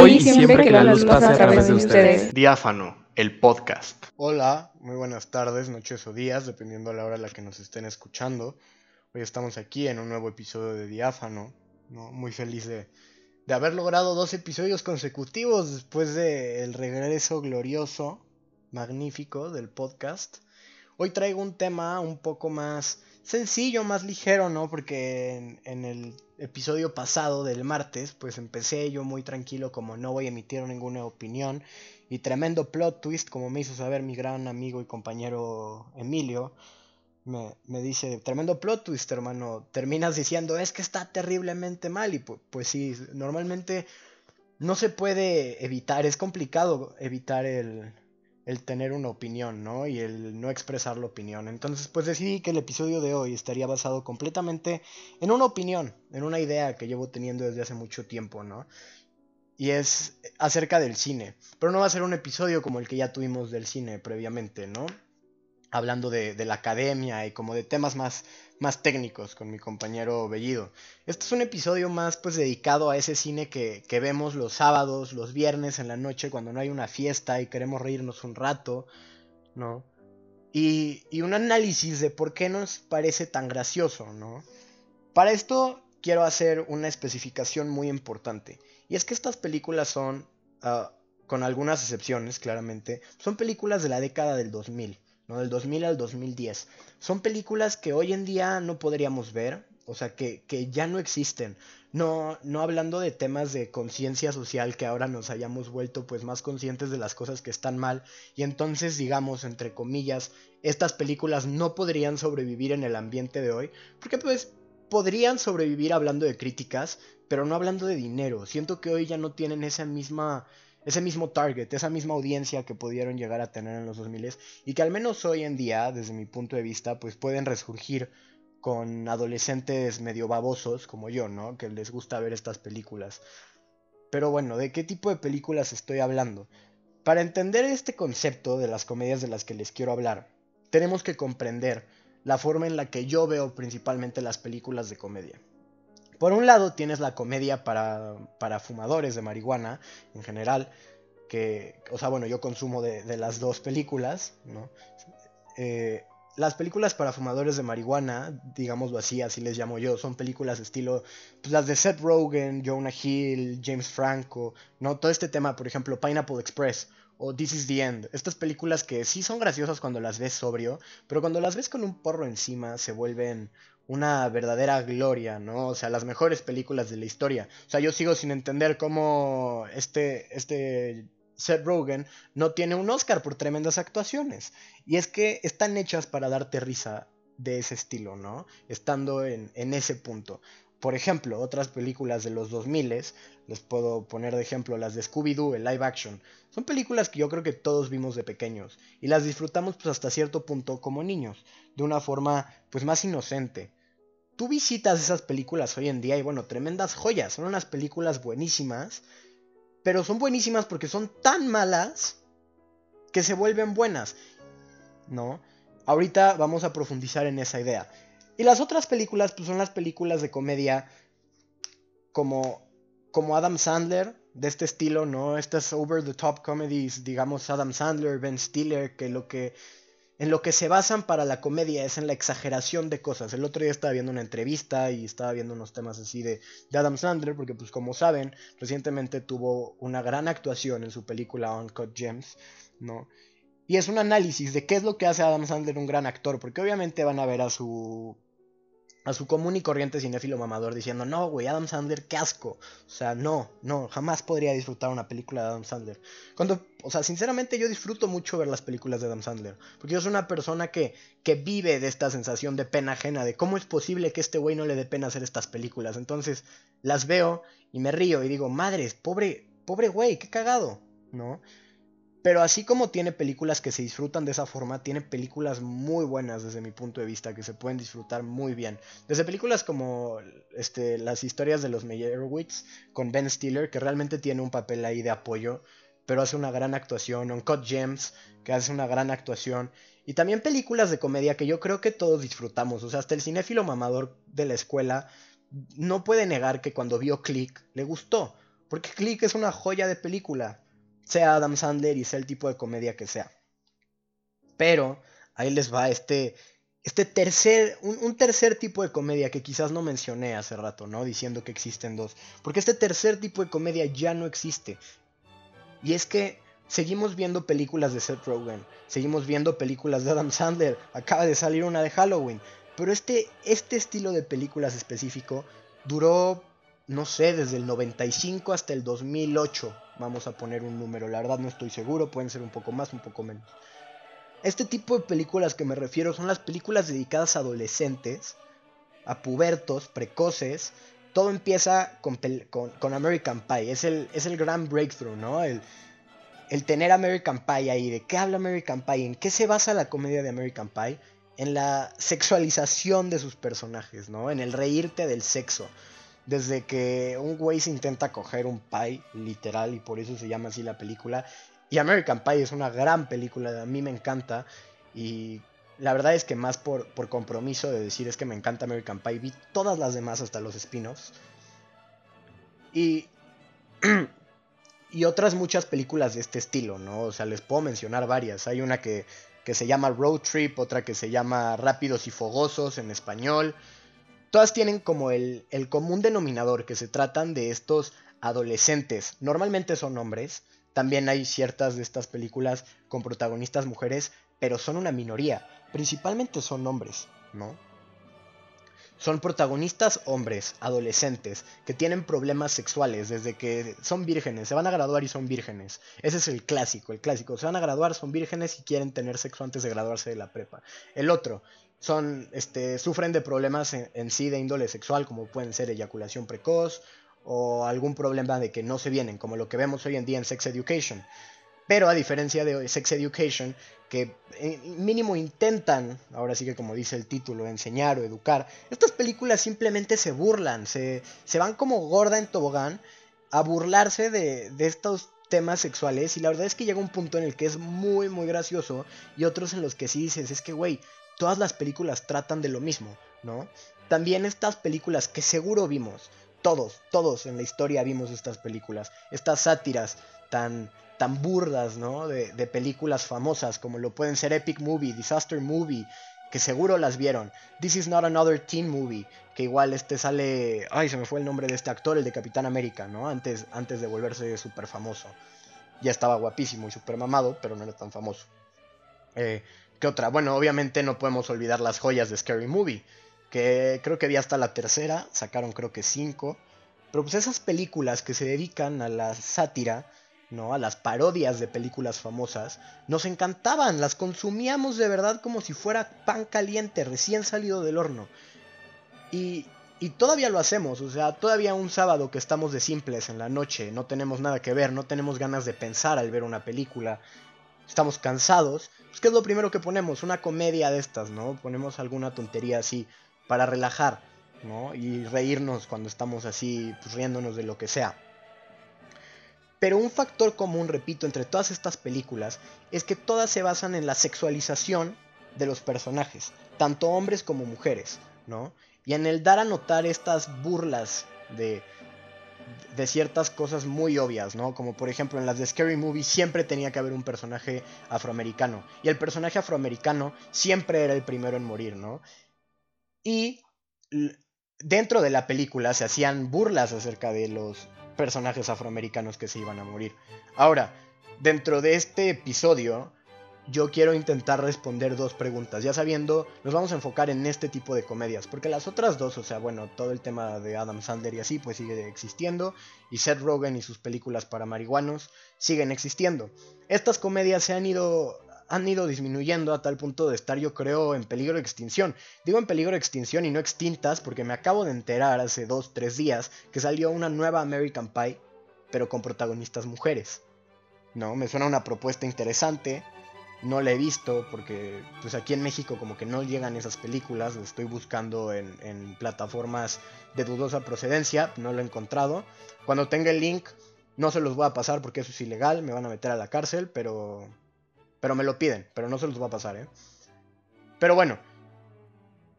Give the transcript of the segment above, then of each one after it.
Hoy y siempre que la luz pase a través de ustedes. Diáfano, el podcast. Hola, muy buenas tardes, noches o días, dependiendo a la hora a la que nos estén escuchando. Hoy estamos aquí en un nuevo episodio de Diáfano. ¿no? Muy feliz de, de haber logrado dos episodios consecutivos después del regreso glorioso, magnífico del podcast. Hoy traigo un tema un poco más sencillo, más ligero, ¿no? Porque en, el episodio pasado del martes, pues empecé yo muy tranquilo como no voy a emitir ninguna opinión. Y tremendo plot twist, como me hizo saber mi gran amigo y compañero Emilio. Me, dice, tremendo plot twist, hermano. Terminas diciendo, es que está terriblemente mal. Y pues, pues sí, normalmente no se puede evitar, es complicado evitar el, el tener una opinión, ¿no? Y el no expresar la opinión. Entonces, pues decidí que el episodio de hoy estaría basado completamente en una opinión, en una idea que llevo teniendo desde hace mucho tiempo, ¿no? Y es acerca del cine. Pero no va a ser un episodio como el que ya tuvimos del cine previamente, ¿no? hablando de, la academia y como de temas más, más técnicos con mi compañero Bellido. Este es un episodio más pues dedicado a ese cine que, vemos los sábados, los viernes en la noche cuando no hay una fiesta y queremos reírnos un rato, ¿no? Y, y un análisis de por qué nos parece tan gracioso, ¿no? Para esto quiero hacer una especificación muy importante. Y es que estas películas son, ah, con algunas excepciones claramente, son películas de la década del 2000 del 2000 al 2010. Son películas que hoy en día no podríamos ver, o sea, que, ya no existen. No, no hablando de temas de conciencia social que ahora nos hayamos vuelto pues más conscientes de las cosas que están mal y entonces digamos entre comillas estas películas no podrían sobrevivir en el ambiente de hoy porque pues podrían sobrevivir hablando de críticas pero no hablando de dinero siento que hoy ya no tienen esa misma ese mismo target, esa misma audiencia que pudieron llegar a tener en los 2000 y que al menos hoy en día, desde mi punto de vista, pues pueden resurgir con adolescentes medio babosos como yo, ¿no? Que les gusta ver estas películas. Pero bueno, ¿de qué tipo de películas estoy hablando? Para entender este concepto de las comedias de las que les quiero hablar, tenemos que comprender la forma en la que yo veo principalmente las películas de comedia. Por un lado tienes la comedia para, para fumadores de marihuana en general, que, o sea, bueno, yo consumo de, las dos películas, ¿no? Eh, las películas para fumadores de marihuana, digámoslo así, así les llamo yo, son películas estilo, pues las de Seth Rogen, Jonah Hill, James Franco, ¿no? Todo este tema, por ejemplo, Pineapple Express o This is the End. Estas películas que sí son graciosas cuando las ves sobrio, pero cuando las ves con un porro encima se vuelven una verdadera gloria, ¿no? O sea, las mejores películas de la historia. O sea, yo sigo sin entender cómo este, este Seth Rogen no tiene un Oscar por tremendas actuaciones. Y es que están hechas para darte risa de ese estilo, ¿no? Estando en, en ese punto. Por ejemplo, otras películas de los 2000 les puedo poner de ejemplo las de Scooby-Doo, el live action. Son películas que yo creo que todos vimos de pequeños y las disfrutamos pues hasta cierto punto como niños, de una forma pues más inocente tú visitas esas películas hoy en día y bueno, tremendas joyas, son unas películas buenísimas, pero son buenísimas porque son tan malas que se vuelven buenas, ¿no? Ahorita vamos a profundizar en esa idea. Y las otras películas, pues son las películas de comedia como, como Adam Sandler, de este estilo, ¿no? Estas over the top comedies, digamos Adam Sandler, Ben Stiller, que lo que en lo que se basan para la comedia es en la exageración de cosas. El otro día estaba viendo una entrevista y estaba viendo unos temas así de, Adam Sandler, porque pues como saben, recientemente tuvo una gran actuación en su película Uncut Gems, ¿no? Y es un análisis de qué es lo que hace Adam Sandler un gran actor, porque obviamente van a ver a su a su común y corriente cinéfilo mamador diciendo, no, güey, Adam Sandler, qué asco. O sea, no, no, jamás podría disfrutar una película de Adam Sandler. Cuando, o sea, sinceramente yo disfruto mucho ver las películas de Adam Sandler. Porque yo soy una persona que, que vive de esta sensación de pena ajena, de cómo es posible que este güey no le dé pena hacer estas películas. Entonces, las veo y me río y digo, madres, pobre, pobre güey, qué cagado, ¿no? Pero así como tiene películas que se disfrutan de esa forma, tiene películas muy buenas desde mi punto de vista, que se pueden disfrutar muy bien. Desde películas como este, las historias de los Meyerowitz con Ben Stiller, que realmente tiene un papel ahí de apoyo, pero hace una gran actuación. Uncut Gems, que hace una gran actuación. Y también películas de comedia que yo creo que todos disfrutamos. O sea, hasta el cinéfilo mamador de la escuela no puede negar que cuando vio Click le gustó. Porque Click es una joya de película, sea Adam Sandler y sea el tipo de comedia que sea. Pero ahí les va este, este tercer, un, un, tercer tipo de comedia que quizás no mencioné hace rato, ¿no? Diciendo que existen dos. Porque este tercer tipo de comedia ya no existe. Y es que seguimos viendo películas de Seth Rogen, seguimos viendo películas de Adam Sandler, acaba de salir una de Halloween. Pero este, este estilo de películas específico duró, no sé, desde el 95 hasta el 2008. Vamos a poner un número, la verdad no estoy seguro, pueden ser un poco más, un poco menos. Este tipo de películas que me refiero son las películas dedicadas a adolescentes, a pubertos, precoces. Todo empieza con, American Pie, es el, es el gran breakthrough, ¿no? El, el tener American Pie ahí, ¿de qué habla American Pie? ¿En qué se basa la comedia de American Pie? En la sexualización de sus personajes, ¿no? En el reírte del sexo. Desde que un güey se intenta coger un pie, literal, y por eso se llama así la película, y American Pie es una gran película, a mí me encanta. Y la verdad es que más por, por compromiso de decir es que me encanta American Pie, vi todas las demás hasta los spin-offs. Y, y otras muchas películas de este estilo, ¿no? O sea, les puedo mencionar varias. Hay una que, que se llama Road Trip, otra que se llama Rápidos y Fogosos en español. Todas tienen como el, común denominador que se tratan de estos adolescentes. Normalmente son hombres también hay ciertas de estas películas con protagonistas mujeres, pero son una minoría. Principalmente son hombres, ¿no? Son protagonistas hombres, adolescentes, que tienen problemas sexuales desde que son vírgenes, se van a graduar y son vírgenes. Ese es el clásico, el clásico. Se van a graduar, son vírgenes y quieren tener sexo antes de graduarse de la prepa. El otro, son, este, sufren de problemas en, sí de índole sexual, como pueden ser eyaculación precoz o algún problema de que no se vienen, como lo que vemos hoy en día en Sex Education. Pero a diferencia de Sex Education, que eh, mínimo intentan, ahora sí que como dice el título, enseñar o educar, estas películas simplemente se burlan, se, se van como gorda en tobogán a burlarse de, de estos temas sexuales y la verdad es que llega un punto en el que es muy muy gracioso y otros en los que sí dices, es que güey, todas las películas tratan de lo mismo, ¿no? También estas películas que seguro vimos, todos, todos en la historia vimos estas películas, estas sátiras tan, tan burdas, ¿no? De, películas famosas como lo pueden ser Epic Movie, Disaster Movie, que seguro las vieron. This is not another teen movie, que igual este sale, ay, se me fue el nombre de este actor, el de Capitán América, ¿no? Antes, antes de volverse súper famoso. Ya estaba guapísimo y súper mamado, pero no era tan famoso. Eh, ¿Qué otra? Bueno, obviamente no podemos olvidar las joyas de Scary Movie que creo que vi hasta la tercera, sacaron creo que cinco. Pero pues esas películas que se dedican a la sátira, ¿no? A las parodias de películas famosas, nos encantaban, las consumíamos de verdad como si fuera pan caliente, recién salido del horno. Y, y todavía lo hacemos, o sea, todavía un sábado que estamos de simples en la noche, no tenemos nada que ver, no tenemos ganas de pensar al ver una película, estamos cansados, pues ¿qué es lo primero que ponemos? Una comedia de estas, ¿no? Ponemos alguna tontería así para relajar, ¿no? Y reírnos cuando estamos así, pues riéndonos de lo que sea. Pero un factor común, repito, entre todas estas películas es que todas se basan en la sexualización de los personajes, tanto hombres como mujeres, ¿no? Y en el dar a notar estas burlas de, de ciertas cosas muy obvias, ¿no? Como por ejemplo en las de Scary Movie siempre tenía que haber un personaje afroamericano. Y el personaje afroamericano siempre era el primero en morir, ¿no? Y dentro de la película se hacían burlas acerca de los personajes afroamericanos que se iban a morir. Ahora, dentro de este episodio, yo quiero intentar responder dos preguntas. Ya sabiendo, nos vamos a enfocar en este tipo de comedias. Porque las otras dos, o sea, bueno, todo el tema de Adam Sandler y así, pues sigue existiendo. Y Seth Rogen y sus películas para marihuanos siguen existiendo. Estas comedias se han ido han ido disminuyendo a tal punto de estar yo creo en peligro de extinción. Digo en peligro de extinción y no extintas porque me acabo de enterar hace 2-3 días que salió una nueva American Pie, pero con protagonistas mujeres. No, me suena una propuesta interesante. No la he visto porque pues aquí en México como que no llegan esas películas. Estoy buscando en, en plataformas de dudosa procedencia. No lo he encontrado. Cuando tenga el link no se los voy a pasar porque eso es ilegal. Me van a meter a la cárcel. Pero pero me lo piden, pero no se los va a pasar, ¿eh? Pero bueno,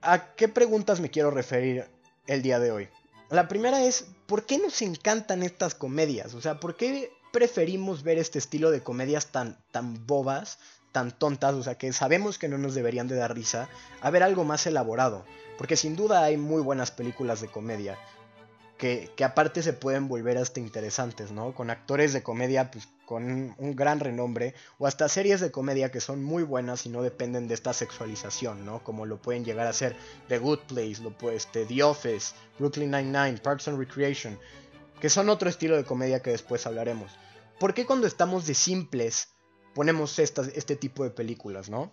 ¿a qué preguntas me quiero referir el día de hoy? La primera es, ¿por qué nos encantan estas comedias? O sea, ¿por qué preferimos ver este estilo de comedias tan, tan bobas, tan tontas, o sea, que sabemos que no nos deberían de dar risa, a ver algo más elaborado? Porque sin duda hay muy buenas películas de comedia, que, que, aparte se pueden volver hasta interesantes, ¿no? Con actores de comedia pues, con un, gran renombre, o hasta series de comedia que son muy buenas y no dependen de esta sexualización, ¿no? Como lo pueden llegar a ser The Good Place, lo este, The Office, Brooklyn Nine-Nine, Parks and Recreation, que son otro estilo de comedia que después hablaremos. ¿Por qué cuando estamos de simples ponemos este tipo de películas, no?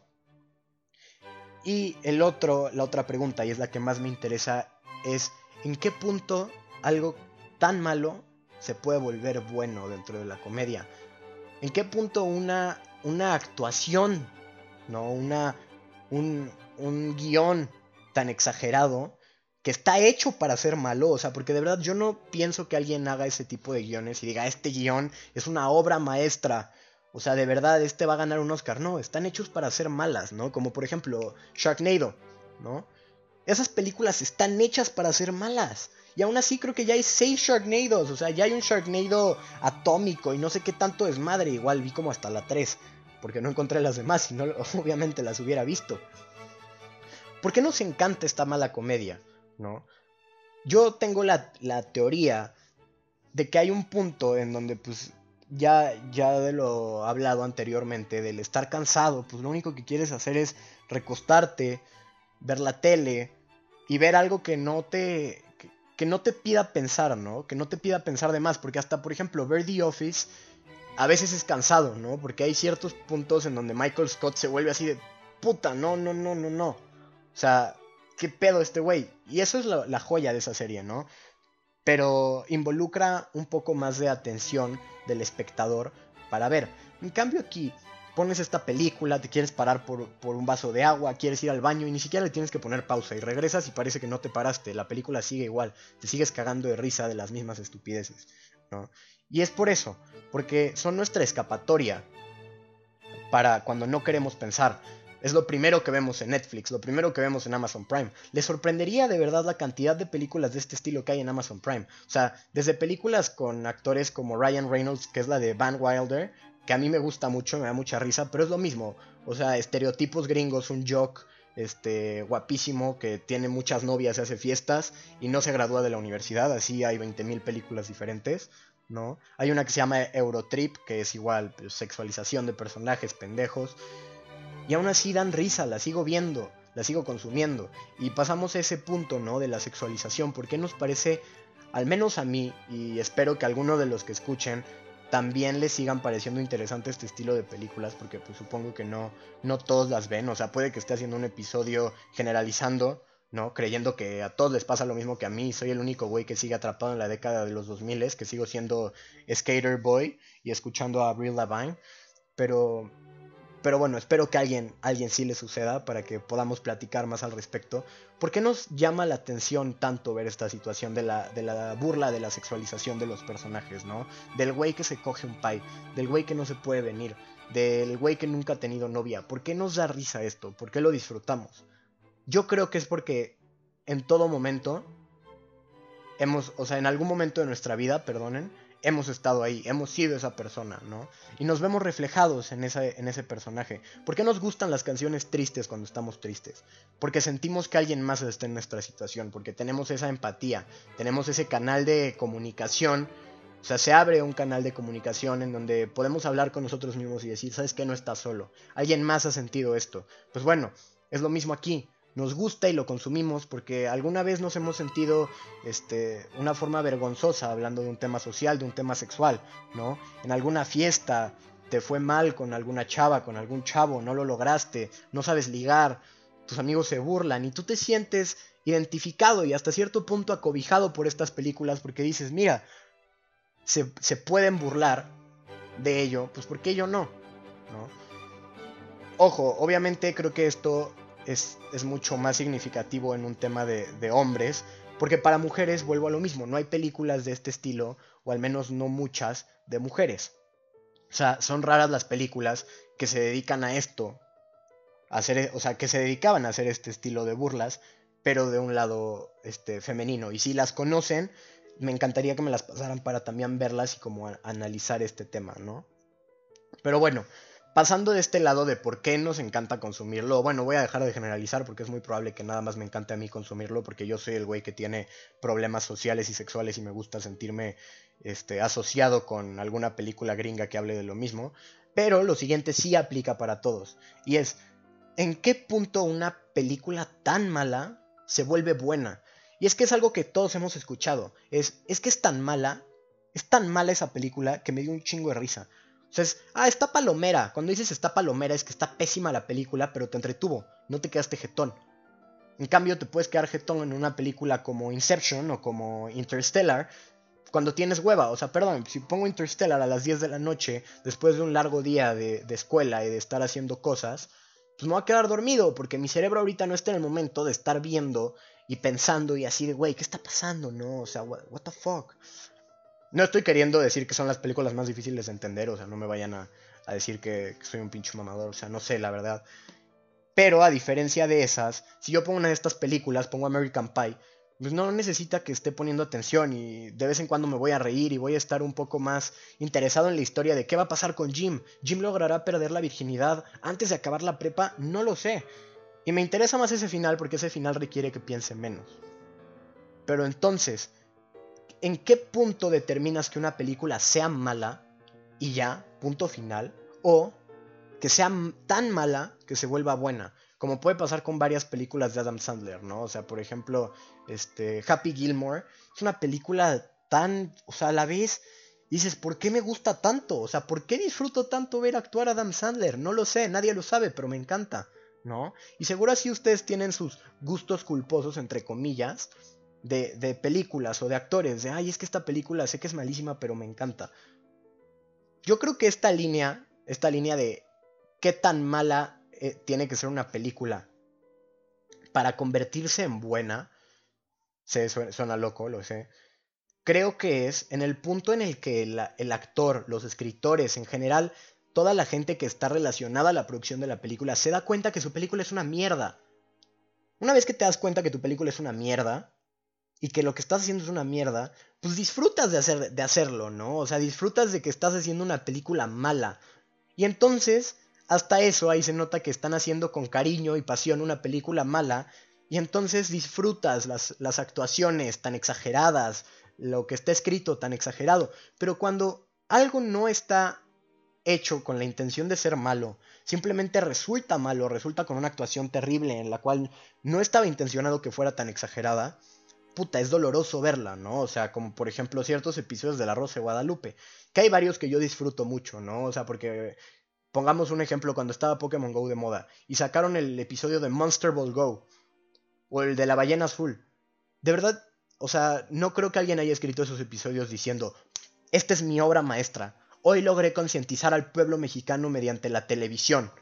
Y el otro, la otra pregunta, y es la que más me interesa, es ¿en qué punto algo tan malo se puede volver bueno dentro de la comedia? ¿En qué punto una, una actuación, ¿no? Una, un, un guion tan exagerado que está hecho para ser malo, o sea, porque de verdad yo no pienso que alguien haga ese tipo de guiones y diga, este guion es una obra maestra, o sea, de verdad, este va a ganar un Oscar, no, están hechos para ser malas, ¿no? Como por ejemplo Sharknado, ¿no? Esas películas están hechas para ser malas. Y aún así creo que ya hay seis Sharknados. O sea, ya hay un Sharknado atómico y no sé qué tanto desmadre. Igual vi como hasta la 3. Porque no encontré las demás. Si no, obviamente las hubiera visto. ¿Por qué nos encanta esta mala comedia? ¿No? Yo tengo la, la teoría de que hay un punto en donde pues ya, ya de lo hablado anteriormente, del estar cansado, pues lo único que quieres hacer es recostarte, ver la tele y ver algo que no te que no te pida pensar, ¿no? Que no te pida pensar de más, porque hasta, por ejemplo, ver The Office a veces es cansado, ¿no? Porque hay ciertos puntos en donde Michael Scott se vuelve así de, puta, no, no, no, no, no. O sea, ¿qué pedo este güey? Y eso es la, la joya de esa serie, ¿no? Pero involucra un poco más de atención del espectador para ver. En cambio aquí, pones esta película, te quieres parar por, un vaso de agua, quieres ir al baño y ni siquiera le tienes que poner pausa y regresas y parece que no te paraste, la película sigue igual, te sigues cagando de risa de las mismas estupideces, ¿no? Y es por eso, porque son nuestra escapatoria para cuando no queremos pensar. Es lo primero que vemos en Netflix, lo primero que vemos en Amazon Prime. ¿Le sorprendería de verdad la cantidad de películas de este estilo que hay en Amazon Prime? O sea, desde películas con actores como Ryan Reynolds, que es la de Van Wilder, que a mí me gusta mucho, me da mucha risa, pero es lo mismo. O sea, estereotipos gringos, un jock este, guapísimo que tiene muchas novias hace fiestas y no se gradúa de la universidad, así hay 20.000 películas diferentes, ¿no? Hay una que se llama Eurotrip, que es igual, pues, sexualización de personajes pendejos, y aún así dan risa, la sigo viendo, la sigo consumiendo, y pasamos a ese punto, ¿no? De la sexualización, porque nos parece, al menos a mí, y espero que alguno de los que escuchen también les sigan pareciendo interesante este estilo de películas, porque pues supongo que no, no todos las ven, o sea, puede que esté haciendo un episodio generalizando, ¿no? Creyendo que a todos les pasa lo mismo que a mí, soy el único güey que sigue atrapado en la década de los 2000, que sigo siendo skater boy y escuchando a Avril Lavigne, pero pero bueno, espero que a alguien, alguien sí le suceda para que podamos platicar más al respecto. ¿Por qué nos llama la atención tanto ver esta situación de la, de la burla, de la sexualización de los personajes, ¿no? Del güey que se coge un pie, del güey que no se puede venir, del güey que nunca ha tenido novia. ¿Por qué nos da risa esto? ¿Por qué lo disfrutamos? Yo creo que es porque en todo momento hemos, o sea, en algún momento de nuestra vida, perdonen, hemos estado ahí, hemos sido esa persona, ¿no? Y nos vemos reflejados en, en ese personaje. ¿Por qué nos gustan las canciones tristes cuando estamos tristes? Porque sentimos que alguien más está en nuestra situación, porque tenemos esa empatía, tenemos ese canal de comunicación. O sea, se abre un canal de comunicación en donde podemos hablar con nosotros mismos y decir, ¿sabes qué? No estás solo. Alguien más ha sentido esto. Pues bueno, es lo mismo aquí nos gusta y lo consumimos porque alguna vez nos hemos sentido este, una forma vergonzosa hablando de un tema social, de un tema sexual, ¿no? En alguna fiesta te fue mal con alguna chava, con algún chavo, no lo lograste, no sabes ligar, tus amigos se burlan y tú te sientes identificado y hasta cierto punto acobijado por estas películas porque dices, mira, se, pueden burlar de ello, pues ¿por qué yo no? ¿no? Ojo, obviamente creo que esto es, mucho más significativo en un tema de, hombres, porque para mujeres vuelvo a lo mismo, no hay películas de este estilo, o al menos no muchas, de mujeres. O sea, son raras las películas que se dedican a esto, a hacer, o sea, que se dedicaban a hacer este estilo de burlas, pero de un lado este, femenino. Y si las conocen, me encantaría que me las pasaran para también verlas y como analizar este tema, ¿no? Pero bueno, pasando de este lado de por qué nos encanta consumirlo, bueno, voy a dejar de generalizar porque es muy probable que nada más me encante a mí consumirlo porque yo soy el güey que tiene problemas sociales y sexuales y me gusta sentirme este, asociado con alguna película gringa que hable de lo mismo. Pero lo siguiente sí aplica para todos y es, ¿en qué punto una película tan mala se vuelve buena? Y es que es algo que todos hemos escuchado. Es, es que es tan mala, es tan mala esa película que me dio un chingo de risa. O sea, es, ah, está palomera. Cuando dices está palomera es que está pésima la película, pero te entretuvo. No te quedaste jetón. En cambio, te puedes quedar jetón en una película como Inception o como Interstellar cuando tienes hueva. O sea, perdón, si pongo Interstellar a las 10 de la noche, después de un largo día de, de escuela y de estar haciendo cosas, pues me voy a quedar dormido porque mi cerebro ahorita no está en el momento de estar viendo y pensando y así de, güey, ¿qué está pasando? No, o sea, what, the fuck. No estoy queriendo decir que son las películas más difíciles de entender, o sea, no me vayan a, decir que, soy un pinche mamador, o sea, no sé, la verdad. Pero a diferencia de esas, si yo pongo una de estas películas, pongo American Pie, pues no necesita que esté poniendo atención y de vez en cuando me voy a reír y voy a estar un poco más interesado en la historia de qué va a pasar con Jim. ¿Jim logrará perder la virginidad antes de acabar la prepa? No lo sé. Y me interesa más ese final porque ese final requiere que piense menos. Pero entonces, ¿en qué punto determinas que una película sea mala y ya, punto final? O que sea tan mala que se vuelva buena. Como puede pasar con varias películas de Adam Sandler, ¿no? O sea, por ejemplo, este, Happy Gilmore es una película tan, o sea, a la vez dices, ¿por qué me gusta tanto? O sea, ¿por qué disfruto tanto ver actuar a Adam Sandler? No lo sé, nadie lo sabe, pero me encanta. ¿no? Y seguro así ustedes tienen sus gustos culposos, entre comillas, de, películas o de actores, de, ay, es que esta película sé que es malísima, pero me encanta. Yo creo que esta línea, esta línea de qué tan mala eh, tiene que ser una película para convertirse en buena, se suena, loco, lo sé. Creo que es en el punto en el que el actor, los escritores en general, toda la gente que está relacionada a la producción de la película se da cuenta que su película es una mierda. Una vez que te das cuenta que tu película es una mierda y que lo que estás haciendo es una mierda, pues disfrutas de, hacer, de hacerlo, ¿no? O sea, disfrutas de que estás haciendo una película mala. Y entonces, hasta eso ahí se nota que están haciendo con cariño y pasión una película mala. Y entonces disfrutas las, las actuaciones tan exageradas, lo que está escrito tan exagerado. Pero cuando algo no está hecho con la intención de ser malo, simplemente resulta malo, resulta con una actuación terrible en la cual no estaba intencionado que fuera tan exagerada, puta, es doloroso verla, ¿no? O sea, como por ejemplo ciertos episodios de La Rosa de Guadalupe, que hay varios que yo disfruto mucho, ¿no? O sea, porque pongamos un ejemplo cuando estaba Pokémon Go de moda y sacaron el episodio de Monster Ball Go o el de la ballena azul. De verdad, o sea, no creo que alguien haya escrito esos episodios diciendo, esta es mi obra maestra Hoy logré concientizar al pueblo mexicano mediante la televisión.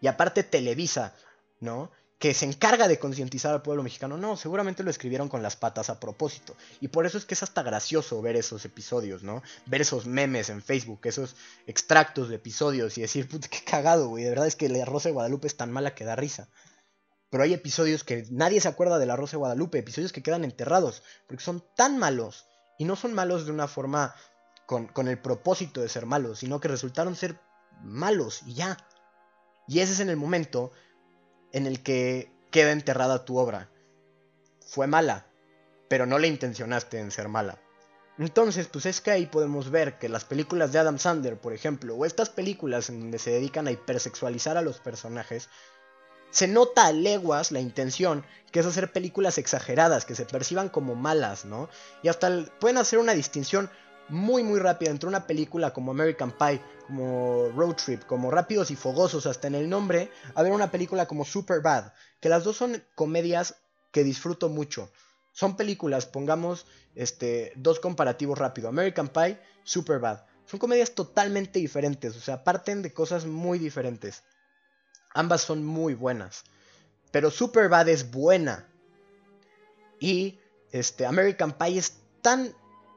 Y aparte Televisa, ¿no? Que se encarga de concientizar al pueblo mexicano. No, seguramente lo escribieron con las patas a propósito. Y por eso es que es hasta gracioso ver esos episodios, ¿no? Ver esos memes en Facebook, esos extractos de episodios y decir, puta, qué cagado, güey. De verdad es que la Rosa de Guadalupe es tan mala que da risa. Pero hay episodios que nadie se acuerda de la Rosa de Guadalupe, episodios que quedan enterrados, porque son tan malos. Y no son malos de una forma con, el propósito de ser malos, sino que resultaron ser malos y ya. Y ese es en el momento en el que queda enterrada tu obra. Fue mala, pero no le intencionaste en ser mala. Entonces, pues es que ahí podemos ver que las películas de Adam Sandler, por ejemplo, o estas películas en donde se dedican a hipersexualizar a los personajes, se nota a leguas la intención que es hacer películas exageradas, que se perciban como malas, ¿no? Y hasta pueden hacer una distinción muy muy rápida entre una película como American Pie, como Road Trip, como Rápidos y Fogosos, hasta en el nombre, a ver una película como Super Bad, que las dos son comedias que disfruto mucho. Son películas, pongamos este, dos comparativos rápido, American Pie, Super Bad. Son comedias totalmente diferentes, o sea, parten de cosas muy diferentes. Ambas son muy buenas, pero Super Bad es buena. Y este, American Pie es tan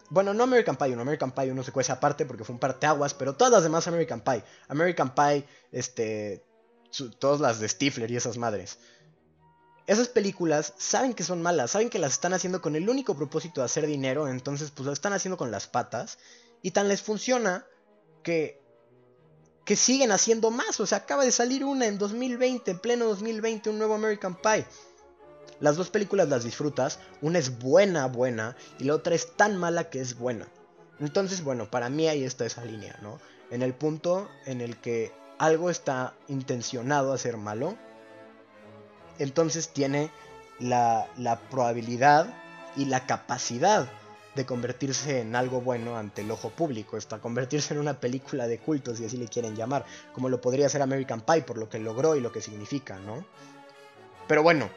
bueno, no American Pie 1, American Pie 1 se cuece aparte porque fue un parteaguas, pero todas las demás American Pie. American Pie, este, todas las de Stifler y esas madres. esas películas saben que son malas, saben que las están haciendo con el único propósito de hacer dinero, entonces pues lo están haciendo con las patas y tan les funciona que que siguen haciendo más, o sea, acaba de salir una en 2020, en pleno 2020, un nuevo American Pie. Las dos películas las disfrutas, una es buena, buena, y la otra es tan mala que es buena. Entonces, bueno, para mí ahí está esa línea, ¿no? En el punto en el que algo está intencionado a ser malo, entonces tiene la, probabilidad y la capacidad de convertirse en algo bueno ante el ojo público, hasta convertirse en una película de cultos, si así le quieren llamar, como lo podría ser American Pie por lo que logró y lo que significa, ¿no? Pero bueno,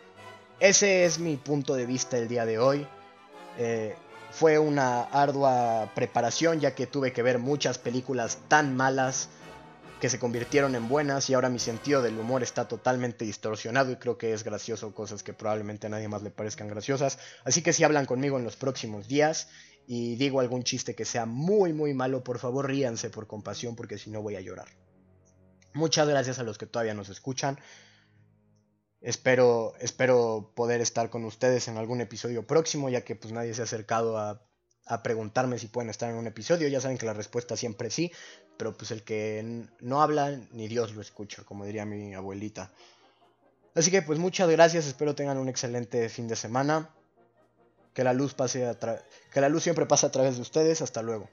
ese es mi punto de vista el día de hoy. Eh, fue una ardua preparación ya que tuve que ver muchas películas tan malas que se convirtieron en buenas y ahora mi sentido del humor está totalmente distorsionado y creo que es gracioso cosas que probablemente a nadie más le parezcan graciosas. Así que si hablan conmigo en los próximos días y digo algún chiste que sea muy muy malo, por favor ríanse por compasión porque si no voy a llorar. Muchas gracias a los que todavía nos escuchan. Espero, espero poder estar con ustedes en algún episodio próximo, ya que pues nadie se ha acercado a a preguntarme si pueden estar en un episodio. Ya saben que la respuesta siempre sí, pero pues el que no habla ni Dios lo escucha, como diría mi abuelita. Así que pues muchas gracias, espero tengan un excelente fin de semana. Que la luz pase que la luz siempre pase a través de ustedes. Hasta luego.